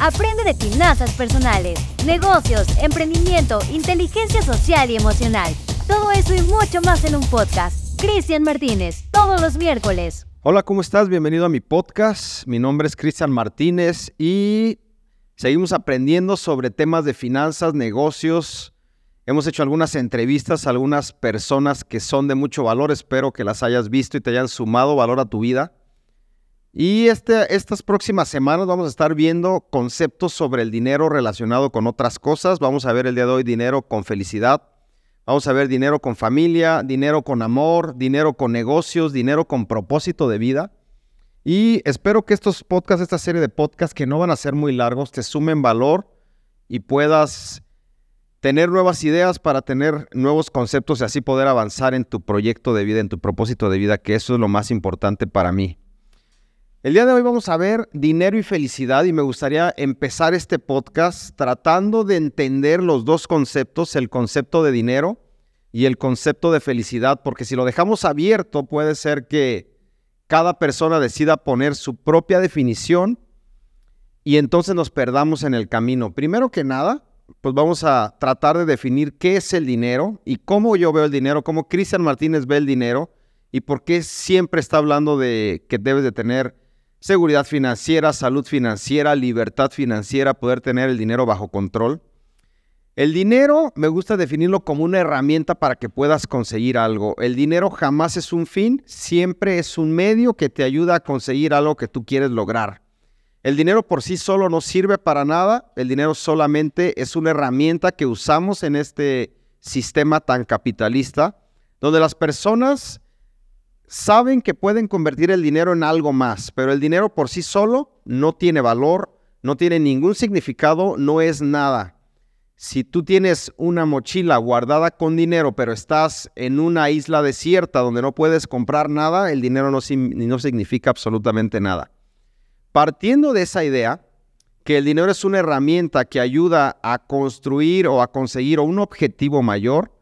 Aprende de finanzas personales, negocios, emprendimiento, inteligencia social y emocional. Todo eso y mucho más en un podcast. Cristian Martínez, todos los miércoles. Hola, ¿cómo estás? Bienvenido a mi podcast. Mi nombre es Cristian Martínez y seguimos aprendiendo sobre temas de finanzas, negocios. Hemos hecho algunas entrevistas a algunas personas que son de mucho valor. Espero que las hayas visto y te hayan sumado valor a tu vida. Y este, estas próximas semanas vamos a estar viendo conceptos sobre el dinero relacionado con otras cosas. Vamos a ver el día de hoy dinero con felicidad. Vamos a ver dinero con familia, dinero con amor, dinero con negocios, dinero con propósito de vida. Y espero que estos podcasts, esta serie de podcasts que no van a ser muy largos, te sumen valor y puedas tener nuevas ideas para tener nuevos conceptos y así poder avanzar en tu proyecto de vida, en tu propósito de vida, que eso es lo más importante para mí. El día de hoy vamos a ver dinero y felicidad y me gustaría empezar este podcast tratando de entender los dos conceptos, el concepto de dinero y el concepto de felicidad, porque si lo dejamos abierto puede ser que cada persona decida poner su propia definición y entonces nos perdamos en el camino. Primero que nada, pues vamos a tratar de definir qué es el dinero y cómo yo veo el dinero, cómo Cristian Martínez ve el dinero y por qué siempre está hablando de que debes de tener seguridad financiera, salud financiera, libertad financiera, poder tener el dinero bajo control. El dinero me gusta definirlo como una herramienta para que puedas conseguir algo. El dinero jamás es un fin, siempre es un medio que te ayuda a conseguir algo que tú quieres lograr. El dinero por sí solo no sirve para nada, el dinero solamente es una herramienta que usamos en este sistema tan capitalista, donde las personas saben que pueden convertir el dinero en algo más, pero el dinero por sí solo no tiene valor, no tiene ningún significado, no es nada. Si tú tienes una mochila guardada con dinero, pero estás en una isla desierta donde no puedes comprar nada, el dinero no, no significa absolutamente nada. Partiendo de esa idea, que el dinero es una herramienta que ayuda a construir o a conseguir un objetivo mayor,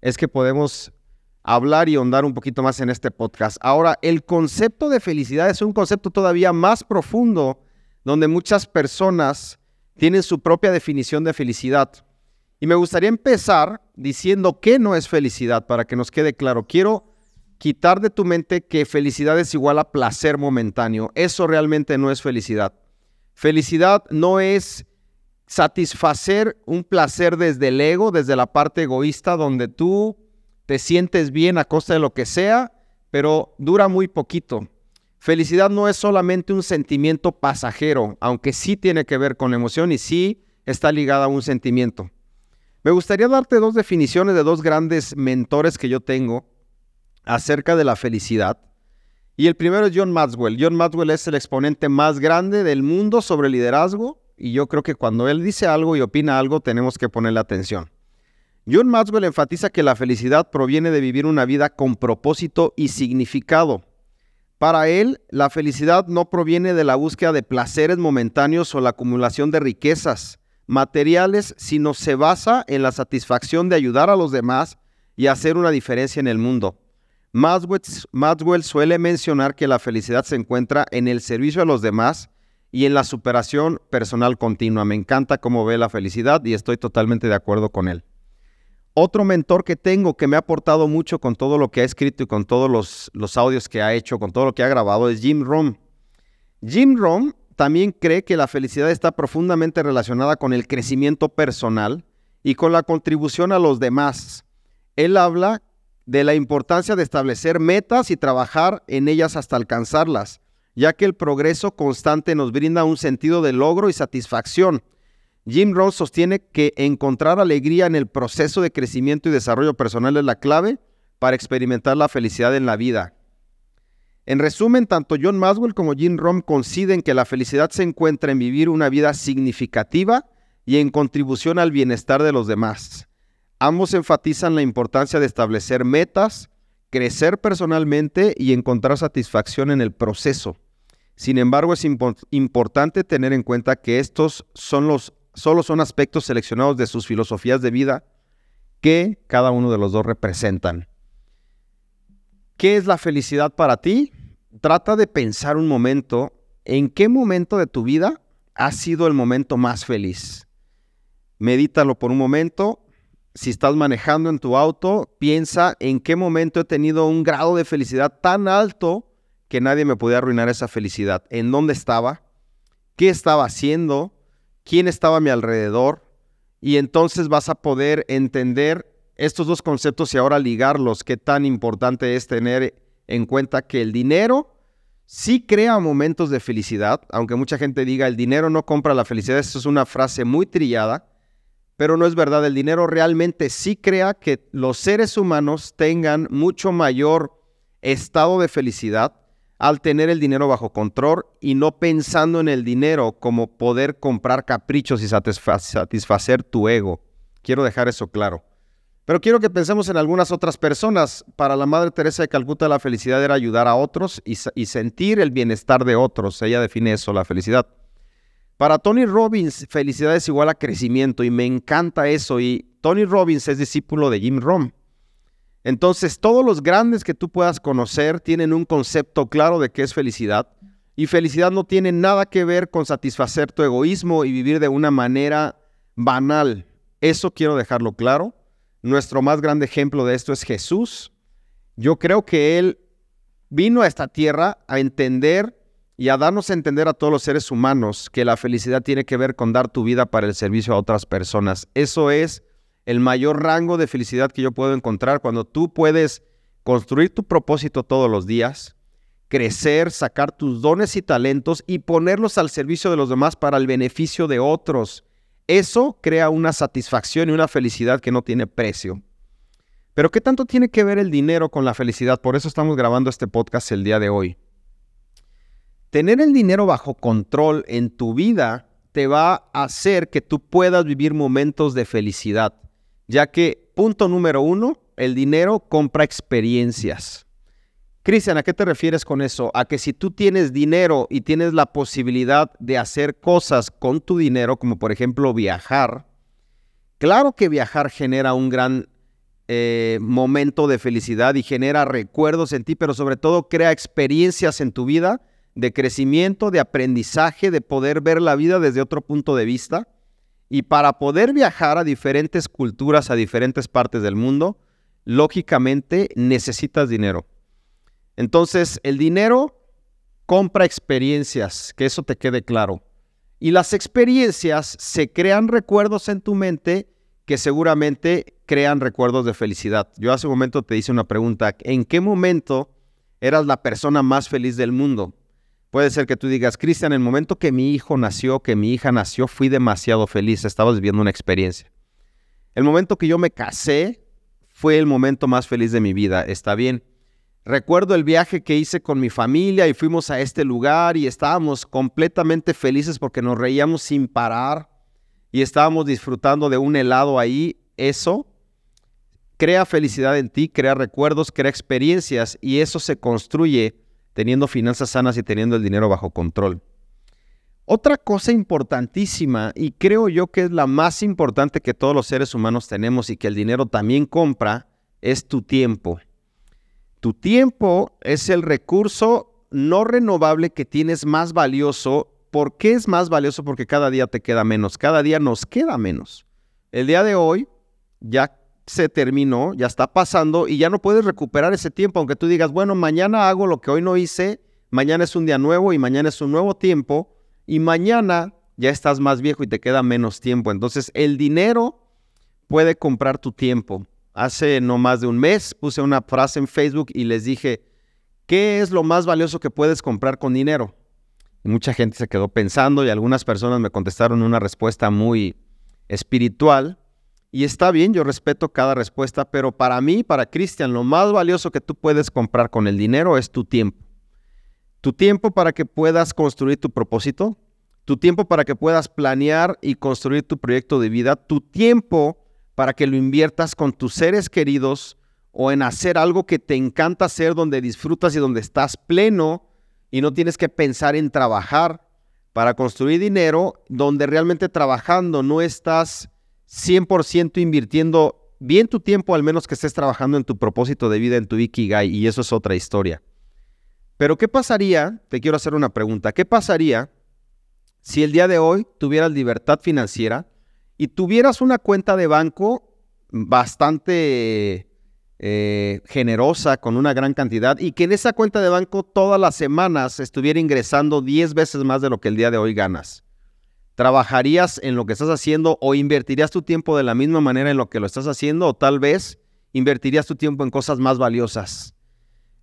es que podemos hablar y ahondar un poquito más en este podcast. Ahora, el concepto de felicidad es un concepto todavía más profundo donde muchas personas tienen su propia definición de felicidad. Y me gustaría empezar diciendo qué no es felicidad para que nos quede claro. Quiero quitar de tu mente que felicidad es igual a placer momentáneo. Eso realmente no es felicidad. Felicidad no es satisfacer un placer desde el ego, desde la parte egoísta, donde tú te sientes bien a costa de lo que sea, pero dura muy poquito. Felicidad no es solamente un sentimiento pasajero, aunque sí tiene que ver con la emoción y sí está ligada a un sentimiento. Me gustaría darte dos definiciones de dos grandes mentores que yo tengo acerca de la felicidad. Y el primero es John Maxwell. John Maxwell es el exponente más grande del mundo sobre liderazgo y yo creo que cuando él dice algo y opina algo tenemos que ponerle atención. John Maxwell enfatiza que la felicidad proviene de vivir una vida con propósito y significado. Para él, la felicidad no proviene de la búsqueda de placeres momentáneos o la acumulación de riquezas materiales, sino se basa en la satisfacción de ayudar a los demás y hacer una diferencia en el mundo. Maxwell, suele mencionar que la felicidad se encuentra en el servicio a los demás y en la superación personal continua. Me encanta cómo ve la felicidad y estoy totalmente de acuerdo con él. Otro mentor que tengo que me ha aportado mucho con todo lo que ha escrito y con todos los, audios que ha hecho, con todo lo que ha grabado, es Jim Rohn. Jim Rohn también cree que la felicidad está profundamente relacionada con el crecimiento personal y con la contribución a los demás. Él habla de la importancia de establecer metas y trabajar en ellas hasta alcanzarlas, ya que el progreso constante nos brinda un sentido de logro y satisfacción Jim Rohn sostiene que encontrar alegría en el proceso de crecimiento y desarrollo personal es la clave para experimentar la felicidad en la vida. En resumen, tanto John Maxwell como Jim Rohn coinciden que la felicidad se encuentra en vivir una vida significativa y en contribución al bienestar de los demás. Ambos enfatizan la importancia de establecer metas, crecer personalmente y encontrar satisfacción en el proceso. Sin embargo, es importante tener en cuenta que estos son los solo son aspectos seleccionados de sus filosofías de vida que cada uno de los dos representan. ¿Qué es la felicidad para ti? Trata de pensar un momento en qué momento de tu vida ha sido el momento más feliz? Medítalo por un momento. Si estás manejando en tu auto, piensa en qué momento he tenido un grado de felicidad tan alto que nadie me podía arruinar esa felicidad. ¿En dónde estaba? ¿Qué estaba haciendo? ¿Quién estaba a mi alrededor? Y entonces vas a poder entender estos dos conceptos y ahora ligarlos. Qué tan importante es tener en cuenta que el dinero sí crea momentos de felicidad, aunque mucha gente diga el dinero no compra la felicidad, eso es una frase muy trillada, pero no es verdad, el dinero realmente sí crea que los seres humanos tengan mucho mayor estado de felicidad al tener el dinero bajo control y no pensando en el dinero como poder comprar caprichos y satisfacer tu ego. Quiero dejar eso claro. Pero quiero que pensemos en algunas otras personas. Para la Madre Teresa de Calcuta la felicidad era ayudar a otros y, sentir el bienestar de otros. Ella define eso, la felicidad. Para Tony Robbins, felicidad es igual a crecimiento y me encanta eso. Y Tony Robbins es discípulo de Jim Rohn. Entonces, todos los grandes que tú puedas conocer tienen un concepto claro de qué es felicidad. Y felicidad no tiene nada que ver con satisfacer tu egoísmo y vivir de una manera banal. Eso quiero dejarlo claro. Nuestro más grande ejemplo de esto es Jesús. Yo creo que Él vino a esta tierra a entender y a darnos a entender a todos los seres humanos que la felicidad tiene que ver con dar tu vida para el servicio a otras personas. Eso es el mayor rango de felicidad que yo puedo encontrar cuando tú puedes construir tu propósito todos los días, crecer, sacar tus dones y talentos y ponerlos al servicio de los demás para el beneficio de otros. Eso crea una satisfacción y una felicidad que no tiene precio. Pero ¿qué tanto tiene que ver el dinero con la felicidad? Por eso estamos grabando este podcast el día de hoy. Tener el dinero bajo control en tu vida te va a hacer que tú puedas vivir momentos de felicidad, ya que, punto número uno, el dinero compra experiencias. Cristian, ¿a qué te refieres con eso? A que si tú tienes dinero y tienes la posibilidad de hacer cosas con tu dinero, como por ejemplo viajar, claro que viajar genera un gran eh, momento de felicidad y genera recuerdos en ti, pero sobre todo crea experiencias en tu vida de crecimiento, de aprendizaje, de poder ver la vida desde otro punto de vista. Y para poder viajar a diferentes culturas, a diferentes partes del mundo, lógicamente necesitas dinero. Entonces, el dinero compra experiencias, que eso te quede claro. Y las experiencias se crean recuerdos en tu mente que seguramente crean recuerdos de felicidad. Yo hace un momento te hice una pregunta, ¿en qué momento eras la persona más feliz del mundo? Puede ser que tú digas, Cristian, en el momento que mi hijo nació, que mi hija nació, fui demasiado feliz, estabas viviendo una experiencia. El momento que yo me casé fue el momento más feliz de mi vida, está bien. Recuerdo el viaje que hice con mi familia y fuimos a este lugar y estábamos completamente felices porque nos reíamos sin parar y estábamos disfrutando de un helado ahí. Eso crea felicidad en ti, crea recuerdos, crea experiencias y eso se construye teniendo finanzas sanas y teniendo el dinero bajo control. Otra cosa importantísima, y creo yo que es la más importante que todos los seres humanos tenemos y que el dinero también compra, es tu tiempo. Tu tiempo es el recurso no renovable que tienes más valioso. ¿Por qué es más valioso? Porque cada día te queda menos, cada día nos queda menos. El día de hoy ya se terminó, ya está pasando y ya no puedes recuperar ese tiempo, aunque tú digas, bueno, mañana hago lo que hoy no hice, mañana es un día nuevo y mañana es un nuevo tiempo y mañana ya estás más viejo y te queda menos tiempo. Entonces el dinero puede comprar tu tiempo hace no más de un mes puse una frase en Facebook y les dije, ¿qué es lo más valioso que puedes comprar con dinero? Mucha gente se quedó pensando y algunas personas me contestaron una respuesta muy espiritual. Y está bien, yo respeto cada respuesta, pero para mí, para Cristian, lo más valioso que tú puedes comprar con el dinero es tu tiempo. Tu tiempo para que puedas construir tu propósito, tu tiempo para que puedas planear y construir tu proyecto de vida, tu tiempo para que lo inviertas con tus seres queridos o en hacer algo que te encanta hacer, donde disfrutas y donde estás pleno y no tienes que pensar en trabajar para construir dinero, donde realmente trabajando no estás 100% invirtiendo bien tu tiempo, al menos que estés trabajando en tu propósito de vida, en tu Ikigai, y eso es otra historia. Pero ¿qué pasaría? Te quiero hacer una pregunta. ¿Qué pasaría si el día de hoy tuvieras libertad financiera y tuvieras una cuenta de banco bastante eh, generosa, con una gran cantidad, y que en esa cuenta de banco todas las semanas estuviera ingresando 10 veces más de lo que el día de hoy ganas? ¿Trabajarías en lo que estás haciendo o invertirías tu tiempo de la misma manera en lo que lo estás haciendo o tal vez invertirías tu tiempo en cosas más valiosas?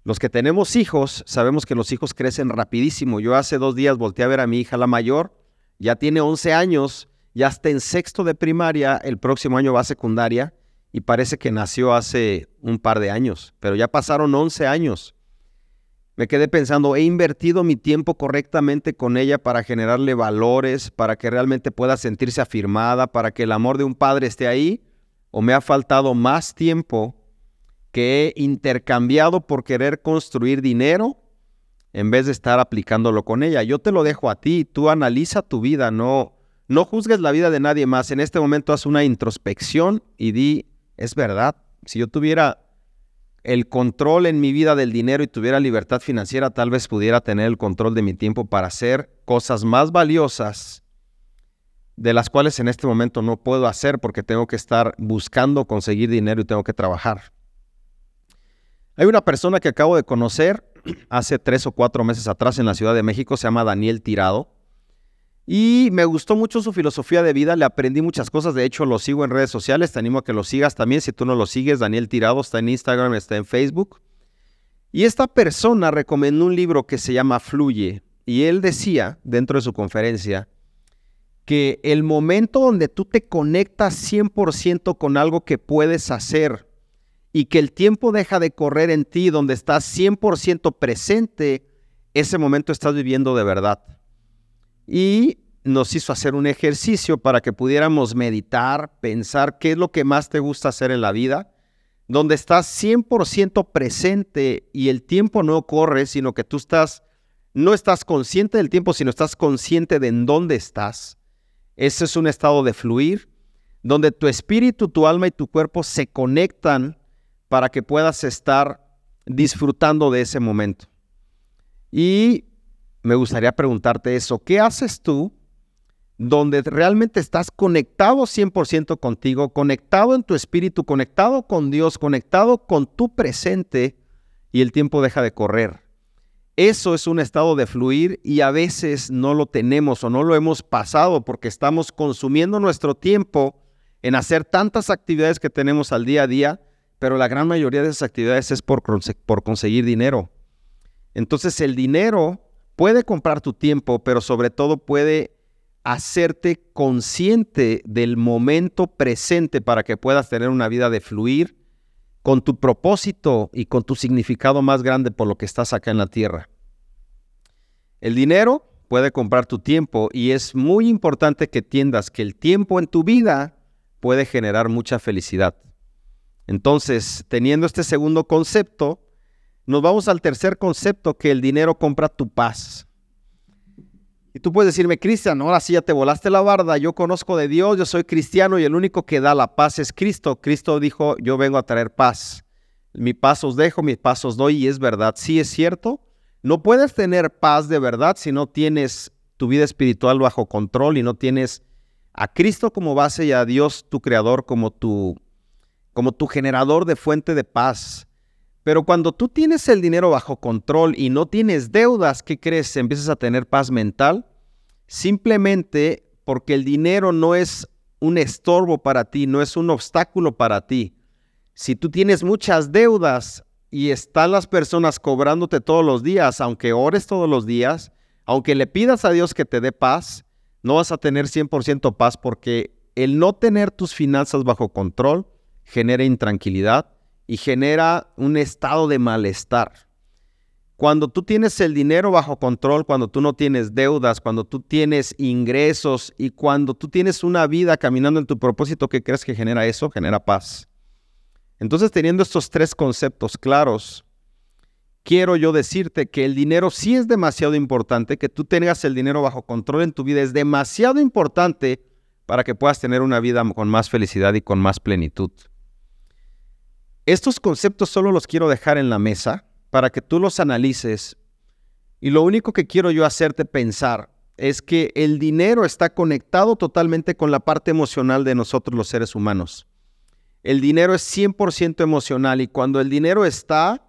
Los que tenemos hijos, sabemos que los hijos crecen rapidísimo. Yo hace dos días volteé a ver a mi hija, la mayor, ya tiene 11 años, ya está en sexto de primaria, el próximo año va a secundaria y parece que nació hace un par de años, pero ya pasaron 11 años. Me quedé pensando, he invertido mi tiempo correctamente con ella para generarle valores, para que realmente pueda sentirse afirmada, para que el amor de un padre esté ahí, o me ha faltado más tiempo que he intercambiado por querer construir dinero en vez de estar aplicándolo con ella. Yo te lo dejo a ti, tú analiza tu vida, no, no juzgues la vida de nadie más. En este momento haz una introspección y di, es verdad, si yo tuviera el control en mi vida del dinero y tuviera libertad financiera, tal vez pudiera tener el control de mi tiempo para hacer cosas más valiosas de las cuales en este momento no puedo hacer porque tengo que estar buscando conseguir dinero y tengo que trabajar. Hay una persona que acabo de conocer hace tres o cuatro meses atrás en la Ciudad de México, se llama Daniel Tirado. Y me gustó mucho su filosofía de vida, le aprendí muchas cosas, de hecho lo sigo en redes sociales, te animo a que lo sigas también, si tú no lo sigues, Daniel Tirado está en Instagram, está en Facebook. Y esta persona recomendó un libro que se llama Fluye, y él decía, dentro de su conferencia, que el momento donde tú te conectas 100% con algo que puedes hacer, y que el tiempo deja de correr en ti, donde estás 100% presente, ese momento estás viviendo de verdad. Y nos hizo hacer un ejercicio para que pudiéramos meditar, pensar qué es lo que más te gusta hacer en la vida, donde estás 100% presente y el tiempo no corre, sino que tú estás, no estás consciente del tiempo, sino estás consciente de en dónde estás. Ese es un estado de fluir, donde tu espíritu, tu alma y tu cuerpo se conectan para que puedas estar disfrutando de ese momento. Y me gustaría preguntarte eso, ¿qué haces tú donde realmente estás conectado 100% contigo, conectado en tu espíritu, conectado con Dios, conectado con tu presente y el tiempo deja de correr? Eso es un estado de fluir y a veces no lo tenemos o no lo hemos pasado porque estamos consumiendo nuestro tiempo en hacer tantas actividades que tenemos al día a día pero la gran mayoría de esas actividades es por, por conseguir dinero. Entonces el dinero puede comprar tu tiempo, pero sobre todo puede hacerte consciente del momento presente para que puedas tener una vida de fluir con tu propósito y con tu significado más grande por lo que estás acá en la tierra. El dinero puede comprar tu tiempo y es muy importante que entiendas que el tiempo en tu vida puede generar mucha felicidad. Entonces, teniendo este segundo concepto, nos vamos al tercer concepto, que el dinero compra tu paz. Y tú puedes decirme, Cristian, ahora sí ya te volaste la barda, yo conozco de Dios, yo soy cristiano y el único que da la paz es Cristo. Cristo dijo, yo vengo a traer paz. Mi paz os dejo, mi paz os doy y es verdad. Sí es cierto, no puedes tener paz de verdad si no tienes tu vida espiritual bajo control y no tienes a Cristo como base y a Dios tu creador como tu como tu generador de fuente de paz. Pero cuando tú tienes el dinero bajo control y no tienes deudas, ¿qué crees? Empiezas a tener paz mental simplemente porque el dinero no es un estorbo para ti, no es un obstáculo para ti. Si tú tienes muchas deudas y están las personas cobrándote todos los días, aunque ores todos los días, aunque le pidas a Dios que te dé paz, no vas a tener 100% paz porque el no tener tus finanzas bajo control genera intranquilidad y genera un estado de malestar. Cuando tú tienes el dinero bajo control, cuando tú no tienes deudas, cuando tú tienes ingresos y cuando tú tienes una vida caminando en tu propósito, ¿qué crees que genera eso? Genera paz. Entonces, teniendo estos tres conceptos claros, quiero yo decirte que el dinero sí es demasiado importante, que tú tengas el dinero bajo control en tu vida es demasiado importante para que puedas tener una vida con más felicidad y con más plenitud. Estos conceptos solo los quiero dejar en la mesa para que tú los analices y lo único que quiero yo hacerte pensar es que el dinero está conectado totalmente con la parte emocional de nosotros los seres humanos. El dinero es 100% emocional y cuando el dinero está,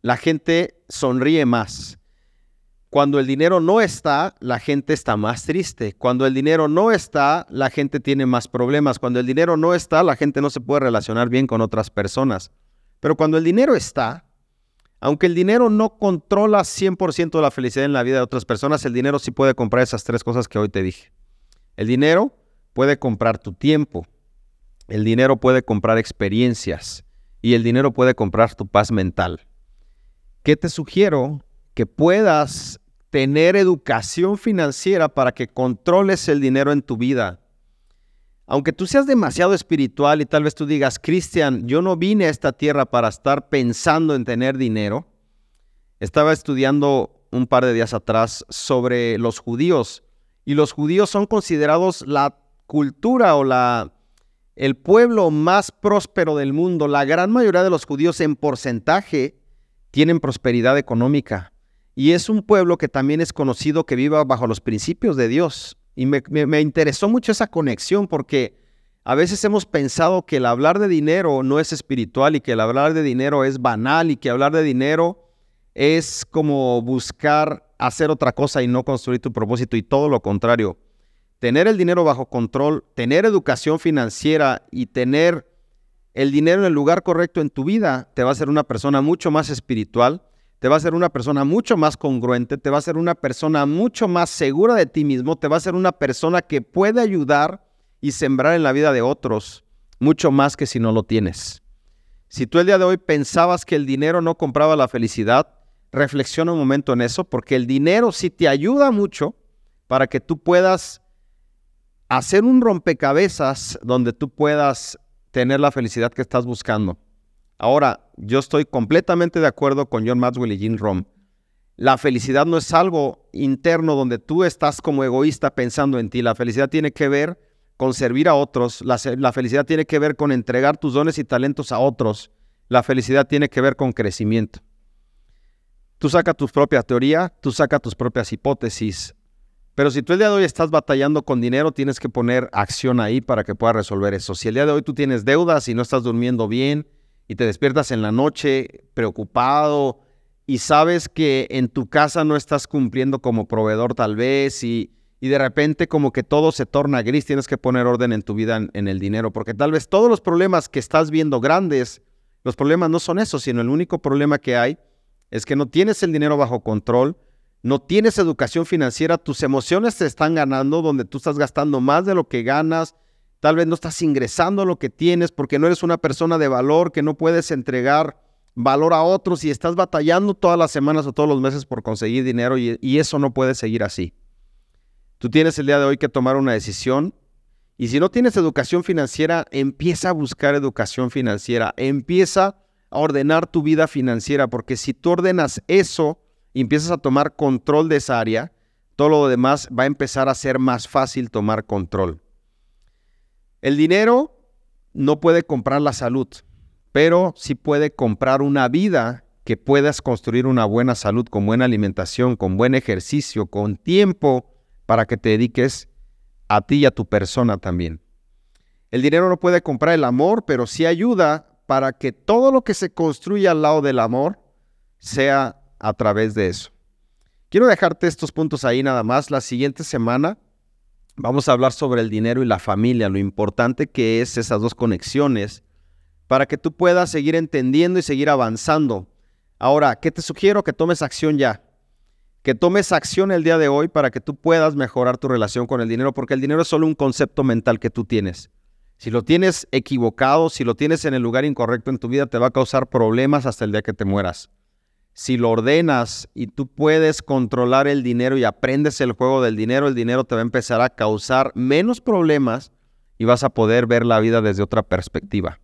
la gente sonríe más. Cuando el dinero no está, la gente está más triste. Cuando el dinero no está, la gente tiene más problemas. Cuando el dinero no está, la gente no se puede relacionar bien con otras personas. Pero cuando el dinero está, aunque el dinero no controla 100% de la felicidad en la vida de otras personas, el dinero sí puede comprar esas tres cosas que hoy te dije. El dinero puede comprar tu tiempo, el dinero puede comprar experiencias y el dinero puede comprar tu paz mental. ¿Qué te sugiero? Que puedas tener educación financiera para que controles el dinero en tu vida. Aunque tú seas demasiado espiritual y tal vez tú digas, Cristian, yo no vine a esta tierra para estar pensando en tener dinero. Estaba estudiando un par de días atrás sobre los judíos y los judíos son considerados la cultura o la el pueblo más próspero del mundo, la gran mayoría de los judíos en porcentaje tienen prosperidad económica. Y es un pueblo que también es conocido que viva bajo los principios de Dios. Y me, interesó mucho esa conexión porque a veces hemos pensado que el hablar de dinero no es espiritual y que el hablar de dinero es banal y que hablar de dinero es como buscar hacer otra cosa y no construir tu propósito y todo lo contrario tener el dinero bajo control, tener educación financiera y tener el dinero en el lugar correcto en tu vida, te va a hacer una persona mucho más espiritual, te va a hacer una persona mucho más congruente, te va a hacer una persona mucho más segura de ti mismo, te va a ser una persona que puede ayudar y sembrar en la vida de otros mucho más que si no lo tienes. Si tú el día de hoy pensabas que el dinero no compraba la felicidad, reflexiona un momento en eso, porque el dinero sí te ayuda mucho para que tú puedas hacer un rompecabezas donde tú puedas tener la felicidad que estás buscando. Ahora, yo estoy completamente de acuerdo con John Maxwell y Jim Rom. La felicidad no es algo interno donde tú estás como egoísta pensando en ti. La felicidad tiene que ver con servir a otros. La, felicidad tiene que ver con entregar tus dones y talentos a otros. La felicidad tiene que ver con crecimiento. Tú saca tu propia teoría, tú saca tus propias hipótesis. Pero si tú el día de hoy estás batallando con dinero, tienes que poner acción ahí para que puedas resolver eso. Si el día de hoy tú tienes deudas y no estás durmiendo bien y te despiertas en la noche preocupado y sabes que en tu casa no estás cumpliendo como proveedor tal vez y, y de repente como que todo se torna gris, tienes que poner orden en tu vida en, en el dinero, porque tal vez todos los problemas que estás viendo grandes, los problemas no son esos, sino el único problema que hay es que no tienes el dinero bajo control no tienes educación financiera, tus emociones te están ganando, donde tú estás gastando más de lo que ganas, tal vez no estás ingresando lo que tienes porque no eres una persona de valor, que no puedes entregar valor a otros y estás batallando todas las semanas o todos los meses por conseguir dinero y, eso no puede seguir así. Tú tienes el día de hoy que tomar una decisión y si no tienes educación financiera, empieza a buscar educación financiera, empieza a ordenar tu vida financiera, porque si tú ordenas eso, y empiezas a tomar control de esa área, todo lo demás va a empezar a ser más fácil tomar control. El dinero no puede comprar la salud, pero sí puede comprar una vida que puedas construir una buena salud con buena alimentación, con buen ejercicio, con tiempo para que te dediques a ti y a tu persona también. El dinero no puede comprar el amor, pero sí ayuda para que todo lo que se construya al lado del amor sea a través de eso. Quiero dejarte estos puntos ahí nada más. La siguiente semana vamos a hablar sobre el dinero y la familia, lo importante que es esas dos conexiones para que tú puedas seguir entendiendo y seguir avanzando. Ahora, ¿qué te sugiero? Que tomes acción ya. Que tomes acción el día de hoy para que tú puedas mejorar tu relación con el dinero, porque el dinero es solo un concepto mental que tú tienes. Si lo tienes equivocado, si lo tienes en el lugar incorrecto en tu vida, te va a causar problemas hasta el día que te mueras si lo ordenas y tú puedes controlar el dinero y aprendes el juego del dinero, el dinero te va a empezar a causar menos problemas y vas a poder ver la vida desde otra perspectiva.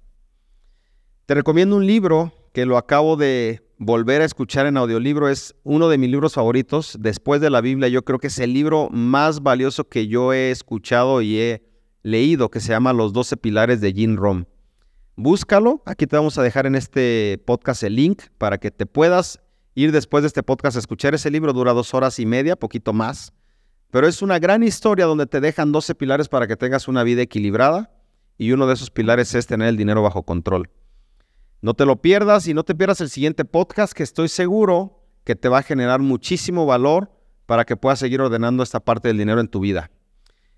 Te recomiendo un libro que lo acabo de volver a escuchar en audiolibro. Es uno de mis libros favoritos. Después de la Biblia, yo creo que es el libro más valioso que yo he escuchado y he leído, que se llama Los 12 Pilares de Jim Rom. Búscalo. Aquí te vamos a dejar en este podcast el link para que te puedas ir después de este podcast a escuchar ese libro. Dura dos horas y media, poquito más. pero es una gran historia donde te dejan 12 pilares para que tengas una vida equilibrada y uno de esos pilares es tener el dinero bajo control. No te lo pierdas y no te pierdas el siguiente podcast que estoy seguro que te va a generar muchísimo valor para que puedas seguir ordenando esta parte del dinero en tu vida.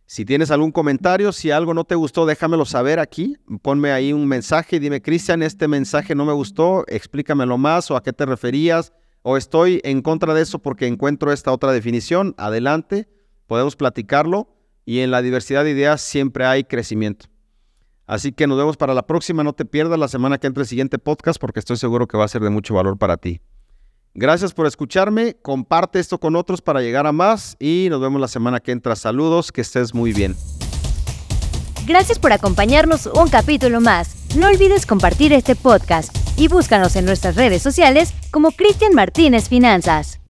Si tienes algún comentario, si algo no te gustó, déjamelo saber aquí. Ponme ahí un mensaje y dime, Cristian, este mensaje no me gustó, explícamelo más o a qué te referías o estoy en contra de eso porque encuentro esta otra definición. Adelante, podemos platicarlo y en la diversidad de ideas siempre hay crecimiento. Así que nos vemos para la próxima. No te pierdas la semana que entre el siguiente podcast porque estoy seguro que va a ser de mucho valor para ti. Gracias por escucharme. Comparte esto con otros para llegar a más y nos vemos la semana que entra. Saludos, que estés muy bien. Gracias por acompañarnos un capítulo más. No olvides compartir este podcast y búscanos en nuestras redes sociales como Cristian Martínez Finanzas.